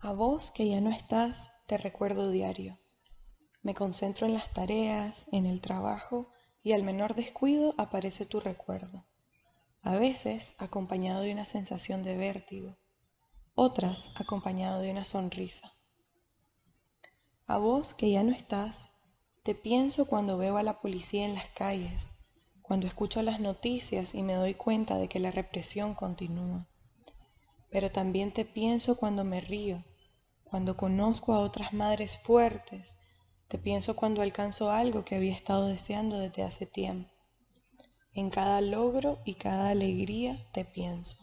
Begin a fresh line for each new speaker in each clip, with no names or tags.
A vos que ya no estás, te recuerdo diario. Me concentro en las tareas, en el trabajo y al menor descuido aparece tu recuerdo. A veces acompañado de una sensación de vértigo, otras acompañado de una sonrisa. A vos que ya no estás, te pienso cuando veo a la policía en las calles, cuando escucho las noticias y me doy cuenta de que la represión continúa. Pero también te pienso cuando me río, cuando conozco a otras madres fuertes, te pienso cuando alcanzo algo que había estado deseando desde hace tiempo. En cada logro y cada alegría te pienso.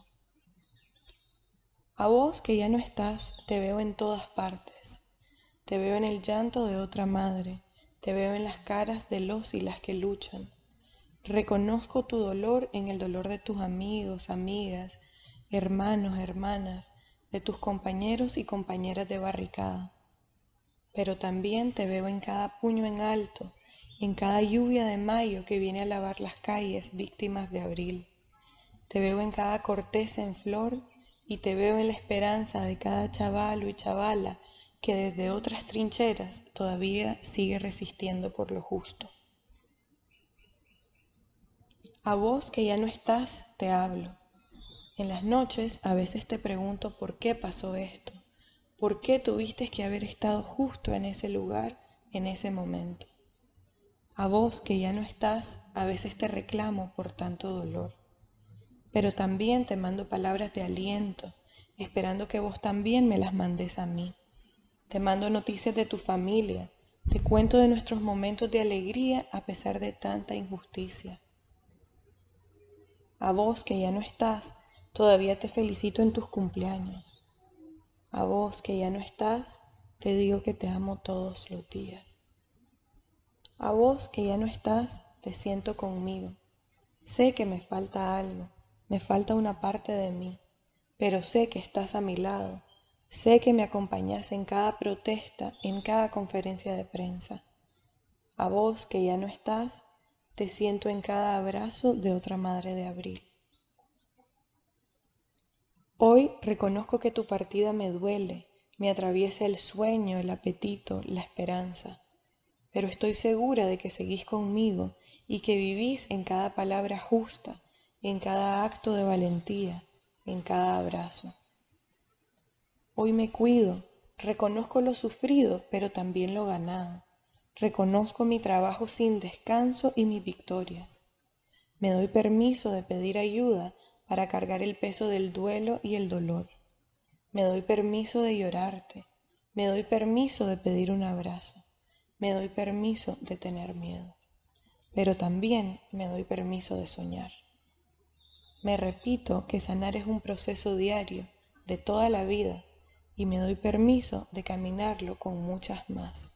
A vos que ya no estás, te veo en todas partes. Te veo en el llanto de otra madre, te veo en las caras de los y las que luchan. Reconozco tu dolor en el dolor de tus amigos, amigas, hermanos, hermanas, de tus compañeros y compañeras de barricada. Pero también te veo en cada puño en alto, en cada lluvia de mayo que viene a lavar las calles víctimas de abril. Te veo en cada corteza en flor y te veo en la esperanza de cada chavalo y chavala que desde otras trincheras todavía sigue resistiendo por lo justo. A vos que ya no estás, te hablo. En las noches a veces te pregunto por qué pasó esto, por qué tuviste que haber estado justo en ese lugar, en ese momento. A vos que ya no estás, a veces te reclamo por tanto dolor pero también te mando palabras de aliento, esperando que vos también me las mandes a mí. Te mando noticias de tu familia, te cuento de nuestros momentos de alegría a pesar de tanta injusticia. A vos que ya no estás, todavía te felicito en tus cumpleaños. A vos que ya no estás, te digo que te amo todos los días. A vos que ya no estás, te siento conmigo. Sé que me falta algo, me falta una parte de mí, pero sé que estás a mi lado, sé que me acompañas en cada protesta, en cada conferencia de prensa. A vos que ya no estás, te siento en cada abrazo de otra madre de abril. Hoy reconozco que tu partida me duele, me atraviesa el sueño, el apetito, la esperanza, pero estoy segura de que seguís conmigo y que vivís en cada palabra justa, en cada acto de valentía, en cada abrazo. Hoy me cuido, reconozco lo sufrido, pero también lo ganado. Reconozco mi trabajo sin descanso y mis victorias. Me doy permiso de pedir ayuda para cargar el peso del duelo y el dolor. Me doy permiso de llorarte. Me doy permiso de pedir un abrazo. Me doy permiso de tener miedo. Pero también me doy permiso de soñar. Me repito que sanar es un proceso diario de toda la vida y me doy permiso de caminarlo con muchas más.